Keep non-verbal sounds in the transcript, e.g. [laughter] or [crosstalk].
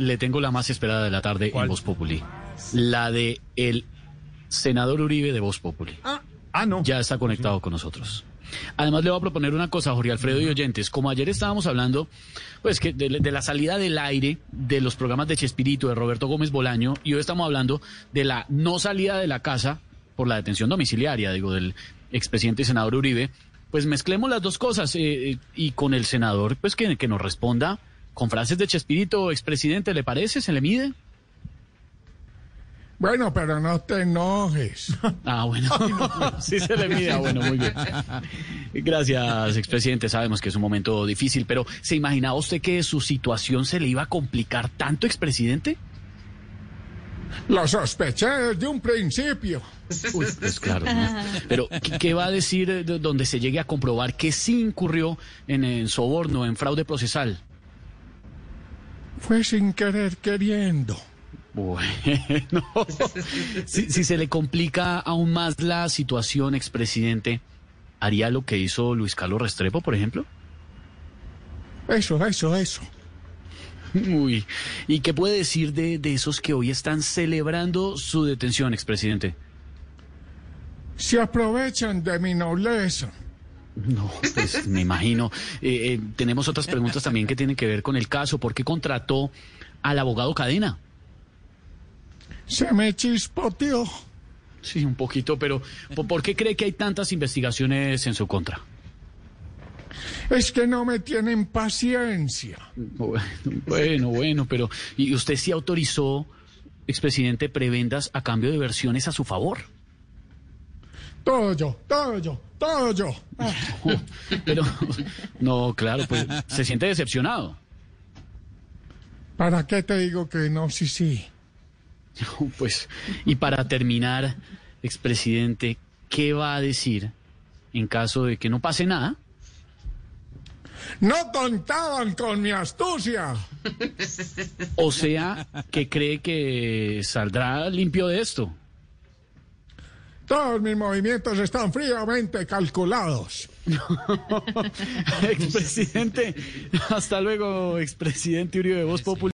le tengo la más esperada de la tarde ¿Cuál? en Voz Populi. La de el senador Uribe de Voz Populi. Ah, ah, no. Ya está conectado con nosotros. Además le voy a proponer una cosa, Jorge Alfredo y oyentes. Como ayer estábamos hablando, pues que de, de la salida del aire de los programas de Chespirito, de Roberto Gómez Bolaño, y hoy estamos hablando de la no salida de la casa por la detención domiciliaria, digo, del expresidente y senador Uribe, pues mezclemos las dos cosas eh, eh, y con el senador, pues que, que nos responda con frases de Chespirito, expresidente, ¿le parece? ¿Se le mide? Bueno, pero no te enojes. [laughs] Ah, bueno. [laughs] sí se le mide. Ah, bueno, muy bien. Gracias, expresidente. Sabemos que es un momento difícil, pero ¿se imaginaba usted que su situación se le iba a complicar tanto, expresidente? Lo sospeché desde un principio. Uy, pues claro. ¿no? Pero, ¿qué, va a decir de- donde se llegue a comprobar que sí incurrió en, en soborno, en fraude procesal? Fue sin querer queriendo. Bueno, [laughs] si, si se le complica aún más la situación, expresidente, ¿haría lo que hizo Luis Carlos Restrepo, por ejemplo? Eso, eso, eso. Uy, ¿y qué puede decir de, de esos que hoy están celebrando su detención, expresidente? Se aprovechan de mi nobleza. No, pues me imagino. Eh, eh, tenemos otras preguntas también que tienen que ver con el caso. ¿Por qué contrató al abogado Cadena? Se me chispoteó. Sí, un poquito, pero ¿por, qué cree que hay tantas investigaciones en su contra? Es que no me tienen paciencia. Bueno, bueno, bueno, pero ¿y usted sí autorizó, expresidente, prebendas a cambio de versiones a su favor? Todo yo, todo yo, todo yo. [laughs] Pero, no, claro, pues se siente decepcionado. ¿Para qué te digo que no? Sí, sí. Pues, y para terminar, expresidente, ¿qué va a decir en caso de que no pase nada? No contaban con mi astucia. O sea, que cree que saldrá limpio de esto. Todos mis movimientos están fríamente calculados. [laughs] expresidente, hasta luego, expresidente Uribe de Voz Popular.